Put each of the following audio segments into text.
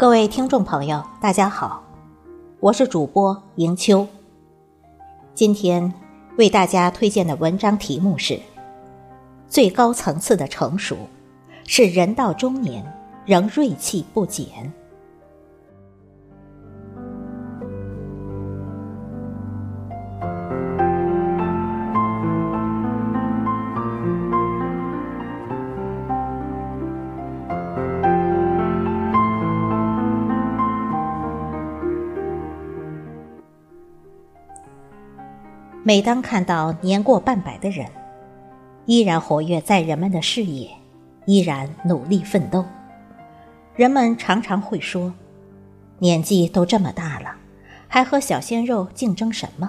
各位听众朋友，大家好，我是主播迎秋。今天为大家推荐的文章题目是：最高层次的成熟，是人到中年仍锐气不减。每当看到年过半百的人，依然活跃在人们的视野，依然努力奋斗，人们常常会说：“年纪都这么大了，还和小鲜肉竞争什么？”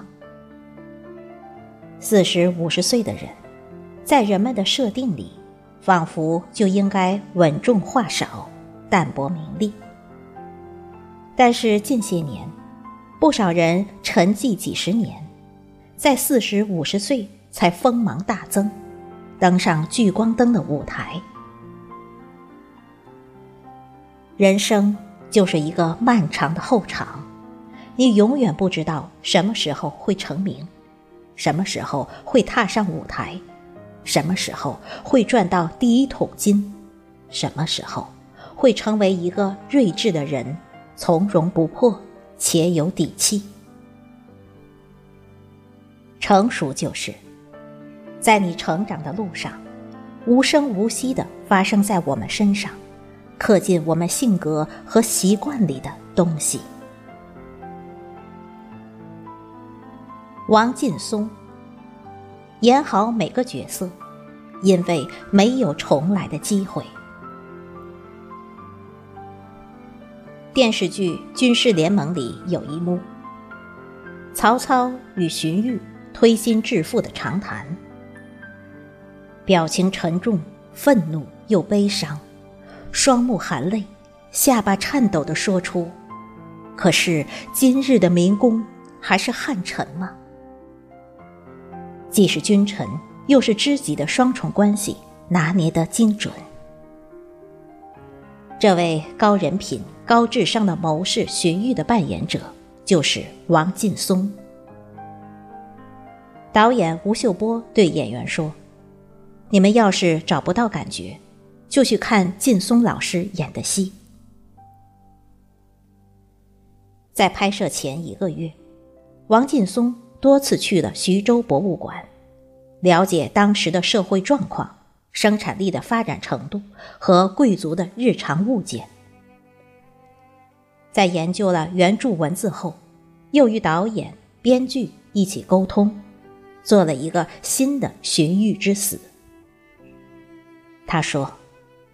四十五十岁的人，在人们的设定里，仿佛就应该稳重话少，淡泊名利。但是近些年，不少人沉寂几十年。在四十五十岁才锋芒大增，登上聚光灯的舞台。人生就是一个漫长的后场，你永远不知道什么时候会成名，什么时候会踏上舞台，什么时候会赚到第一桶金，什么时候会成为一个睿智的人，从容不迫且有底气。成熟就是，在你成长的路上，无声无息的发生在我们身上，刻进我们性格和习惯里的东西。王劲松，演好每个角色，因为没有重来的机会。电视剧《军事联盟》里有一幕，曹操与荀彧。推心置腹的长谈，表情沉重、愤怒又悲伤，双目含泪，下巴颤抖地说出：“可是今日的民工还是汉臣吗？既是君臣，又是知己的双重关系，拿捏得精准。”这位高人品、高智商的谋士荀彧的扮演者，就是王劲松。导演吴秀波对演员说：“你们要是找不到感觉，就去看劲松老师演的戏。”在拍摄前一个月，王劲松多次去了徐州博物馆，了解当时的社会状况、生产力的发展程度和贵族的日常物件。在研究了原著文字后，又与导演、编剧一起沟通。做了一个新的荀彧之死。他说：“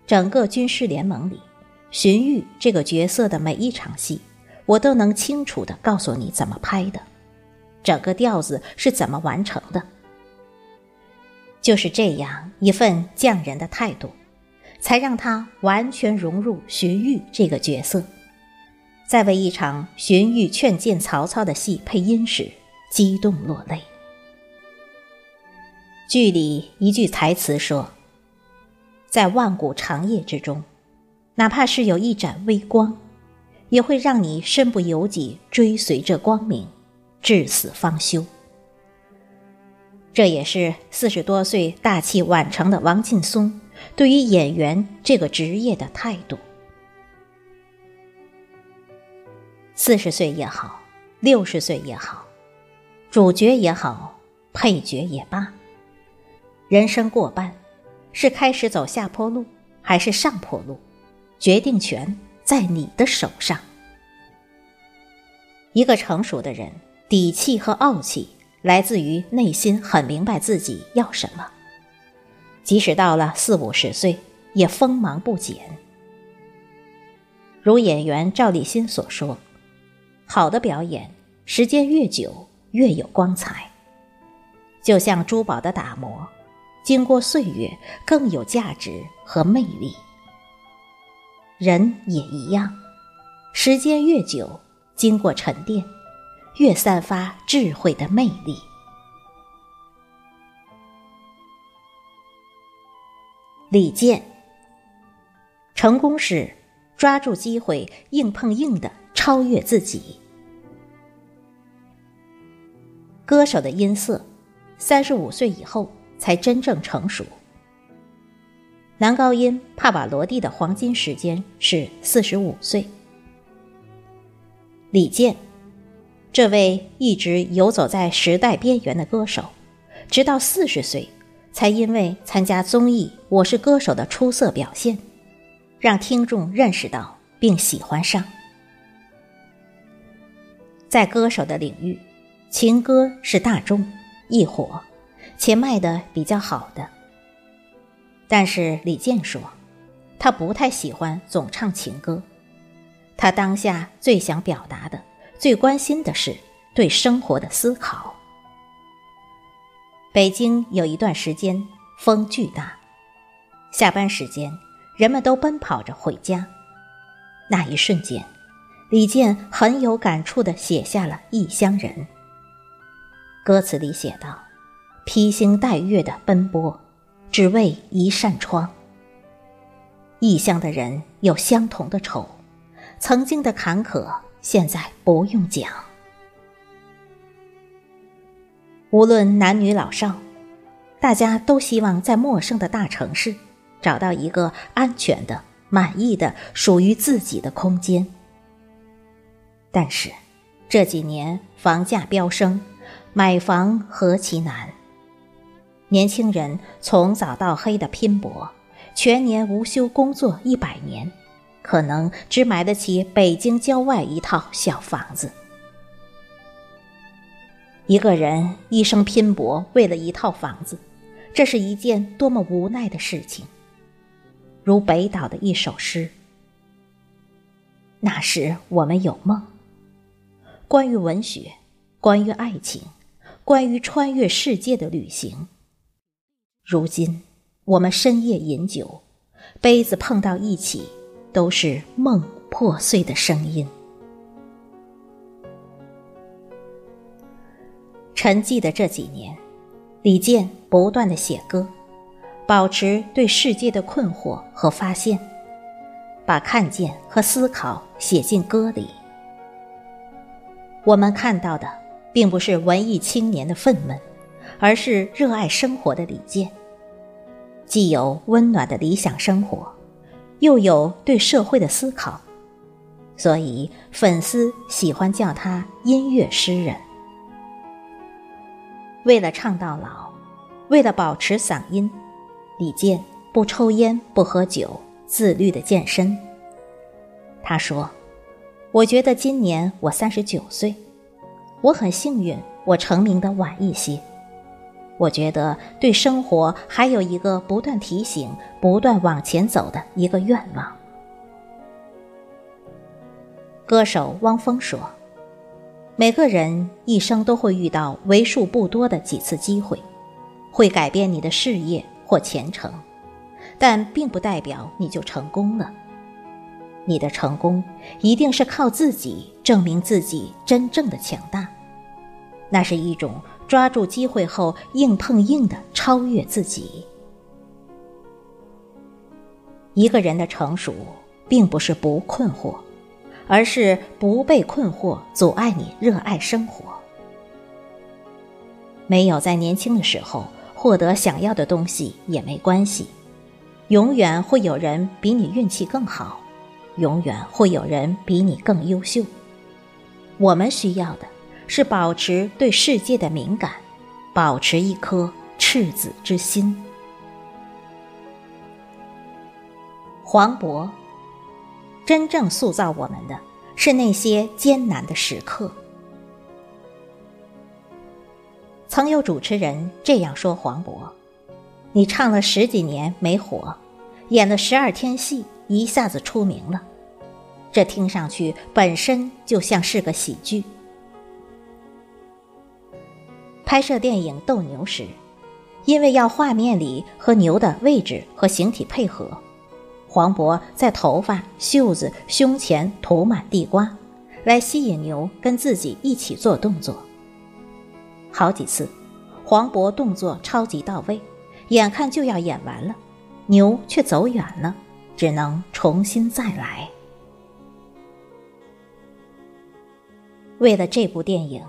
整个军事联盟里，荀彧这个角色的每一场戏，我都能清楚的告诉你怎么拍的，整个调子是怎么完成的。就是这样一份匠人的态度，才让他完全融入荀彧这个角色。在为一场荀彧劝谏曹操的戏配音时，激动落泪。”剧里一句台词说：“在万古长夜之中，哪怕是有一盏微光，也会让你身不由己追随着光明，至死方休。”这也是四十多岁大器晚成的王劲松对于演员这个职业的态度。四十岁也好，六十岁也好，主角也好，配角也罢。人生过半，是开始走下坡路，还是上坡路？决定权在你的手上。一个成熟的人，底气和傲气来自于内心很明白自己要什么，即使到了四五十岁，也锋芒不减。如演员赵立新所说：“好的表演，时间越久越有光彩，就像珠宝的打磨。”经过岁月，更有价值和魅力。人也一样，时间越久，经过沉淀，越散发智慧的魅力。李健，成功是抓住机会，硬碰硬的超越自己。歌手的音色，三十五岁以后才真正成熟。男高音帕瓦罗蒂的黄金时间是四十五岁。李健，这位一直游走在时代边缘的歌手，直到四十岁，才因为参加综艺《我是歌手》的出色表现，让听众认识到并喜欢上。在歌手的领域，情歌是大众一火，且卖的比较好的。但是李健说，他不太喜欢总唱情歌，他当下最想表达的、最关心的是对生活的思考。北京有一段时间风巨大，下班时间人们都奔跑着回家，那一瞬间，李健很有感触地写下了《异乡人》。歌词里写道：“披星戴月的奔波。”只为一扇窗。异乡的人有相同的愁，曾经的坎坷，现在不用讲。无论男女老少，大家都希望在陌生的大城市找到一个安全的、满意的、属于自己的空间。但是这几年房价飙升，买房何其难。年轻人从早到黑的拼搏，全年无休工作一百年，可能只买得起北京郊外一套小房子。一个人一生拼搏，为了一套房子，这是一件多么无奈的事情。如北岛的一首诗：“那时我们有梦，关于文学，关于爱情，关于穿越世界的旅行。”如今，我们深夜饮酒，杯子碰到一起，都是梦破碎的声音。沉寂的这几年，李健不断的写歌，保持对世界的困惑和发现，把看见和思考写进歌里。我们看到的，并不是文艺青年的愤懑。而是热爱生活的李健，既有温暖的理想生活，又有对社会的思考，所以粉丝喜欢叫他音乐诗人。为了唱到老，为了保持嗓音，李健不抽烟不喝酒，自律的健身。他说：“我觉得今年我三十九岁，我很幸运，我成名的晚一些。”我觉得对生活还有一个不断提醒、不断往前走的一个愿望。歌手汪峰说：“每个人一生都会遇到为数不多的几次机会，会改变你的事业或前程，但并不代表你就成功了。你的成功一定是靠自己证明自己真正的强大，那是一种。”抓住机会后，硬碰硬的超越自己。一个人的成熟，并不是不困惑，而是不被困惑阻碍你热爱生活。没有在年轻的时候获得想要的东西也没关系，永远会有人比你运气更好，永远会有人比你更优秀。我们需要的。是保持对世界的敏感，保持一颗赤子之心。黄渤，真正塑造我们的是那些艰难的时刻。曾有主持人这样说黄渤：“你唱了十几年没火，演了十二天戏，一下子出名了，这听上去本身就像是个喜剧。”拍摄电影斗牛时因为要画面里和牛的位置和形体配合黄渤在头发袖子胸前涂满地瓜来吸引牛跟自己一起做动作。好几次黄渤动作超级到位眼看就要演完了牛却走远了只能重新再来。为了这部电影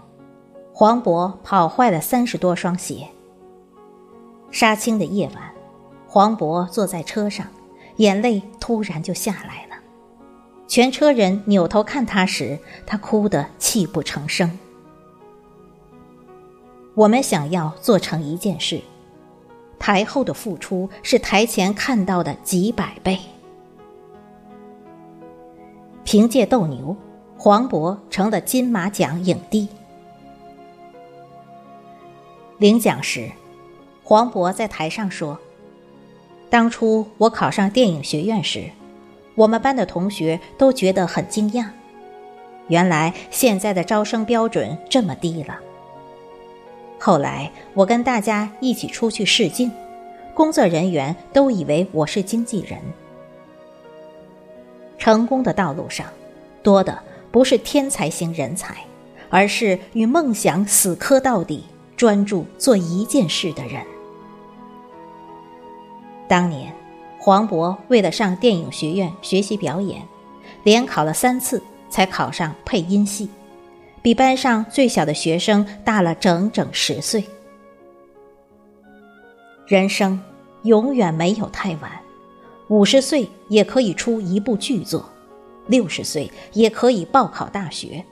黄渤跑坏了三十多双鞋。杀青的夜晚，黄渤坐在车上，眼泪突然就下来了。全车人扭头看他时，他哭得泣不成声。我们想要做成一件事，台后的付出是台前看到的几百倍。凭借《斗牛》。黄渤成了金马奖影帝。领奖时，黄渤在台上说：“当初我考上电影学院时，我们班的同学都觉得很惊讶，原来现在的招生标准这么低了。后来我跟大家一起出去试镜，工作人员都以为我是经纪人。成功的道路上，多的。”不是天才型人才，而是与梦想死磕到底、专注做一件事的人。当年，黄渤为了上电影学院学习表演，连考了三次才考上配音系，比班上最小的学生大了整整十岁。人生永远没有太晚，五十岁也可以出一部巨作。六十岁也可以报考大学，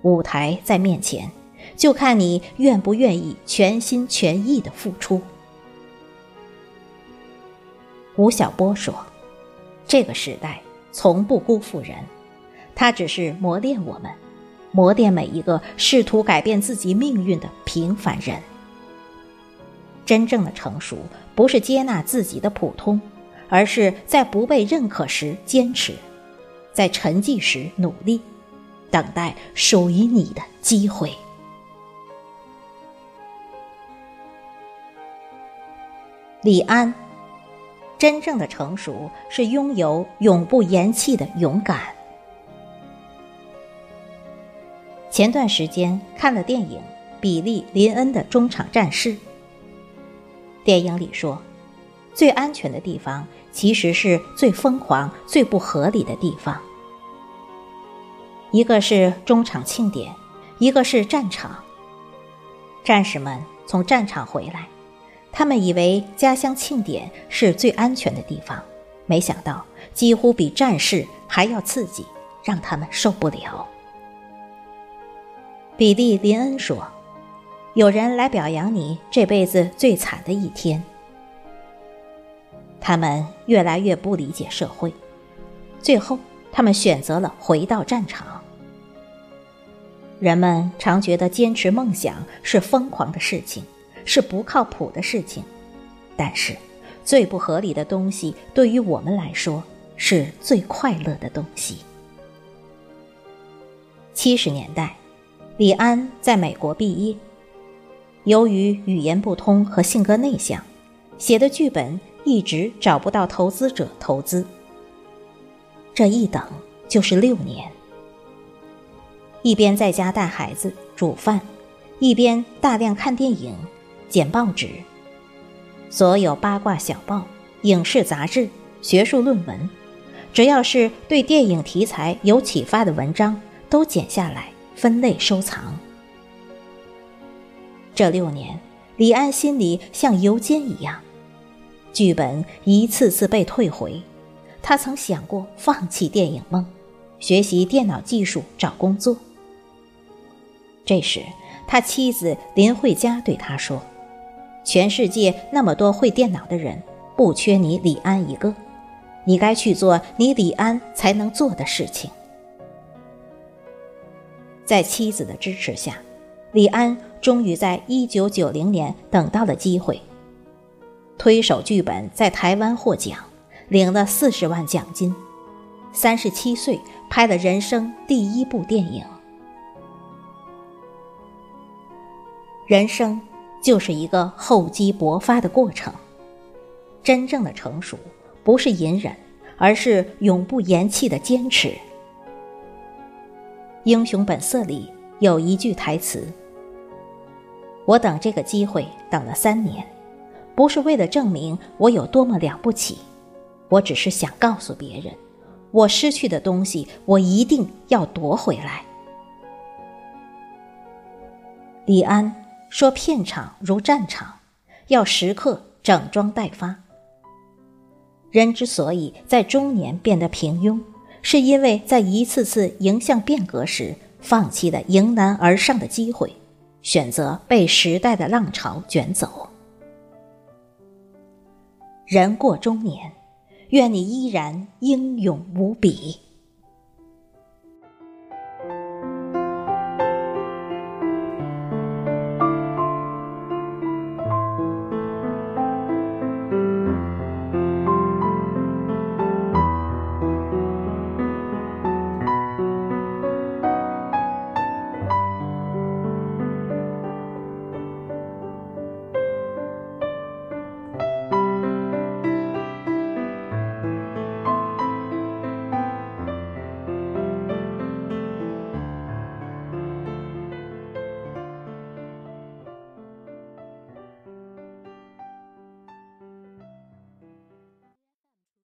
舞台在面前，就看你愿不愿意全心全意的付出。吴晓波说：“这个时代从不辜负人，它只是磨练我们，磨练每一个试图改变自己命运的平凡人。真正的成熟，不是接纳自己的普通，而是在不被认可时坚持。”在沉寂时努力，等待属于你的机会。李安，真正的成熟是拥有永不言弃的勇敢。前段时间看了电影《比利·林恩的中场战事》，电影里说，最安全的地方。其实是最疯狂、最不合理的地方。一个是中场庆典，一个是战场。战士们从战场回来，他们以为家乡庆典是最安全的地方，没想到几乎比战事还要刺激，让他们受不了。比利·林恩说：“有人来表扬你这辈子最惨的一天。”他们越来越不理解社会，最后他们选择了回到战场。人们常觉得坚持梦想是疯狂的事情，是不靠谱的事情，但是最不合理的东西对于我们来说是最快乐的东西。七十年代，李安在美国毕业，由于语言不通和性格内向，写的剧本。一直找不到投资者投资，这一等就是六年。一边在家带孩子、煮饭，一边大量看电影、剪报纸，所有八卦小报、影视杂志、学术论文，只要是对电影题材有启发的文章，都剪下来分类收藏。这六年，李安心里像油煎一样。剧本一次次被退回，他曾想过放弃电影梦，学习电脑技术找工作。这时，他妻子林慧嘉对他说：“全世界那么多会电脑的人，不缺你李安一个，你该去做你李安才能做的事情。”在妻子的支持下，李安终于在一九九零年等到了机会。推手剧本在台湾获奖，领了四十万奖金。三十七岁拍了人生第一部电影。人生就是一个厚积薄发的过程。真正的成熟不是隐忍，而是永不言弃的坚持。《英雄本色》里有一句台词：“我等这个机会等了三年。”不是为了证明我有多么了不起，我只是想告诉别人，我失去的东西，我一定要夺回来。李安说：“片场如战场，要时刻整装待发。”人之所以在中年变得平庸，是因为在一次次迎向变革时，放弃了迎难而上的机会，选择被时代的浪潮卷走。人过中年，愿你依然英勇无比。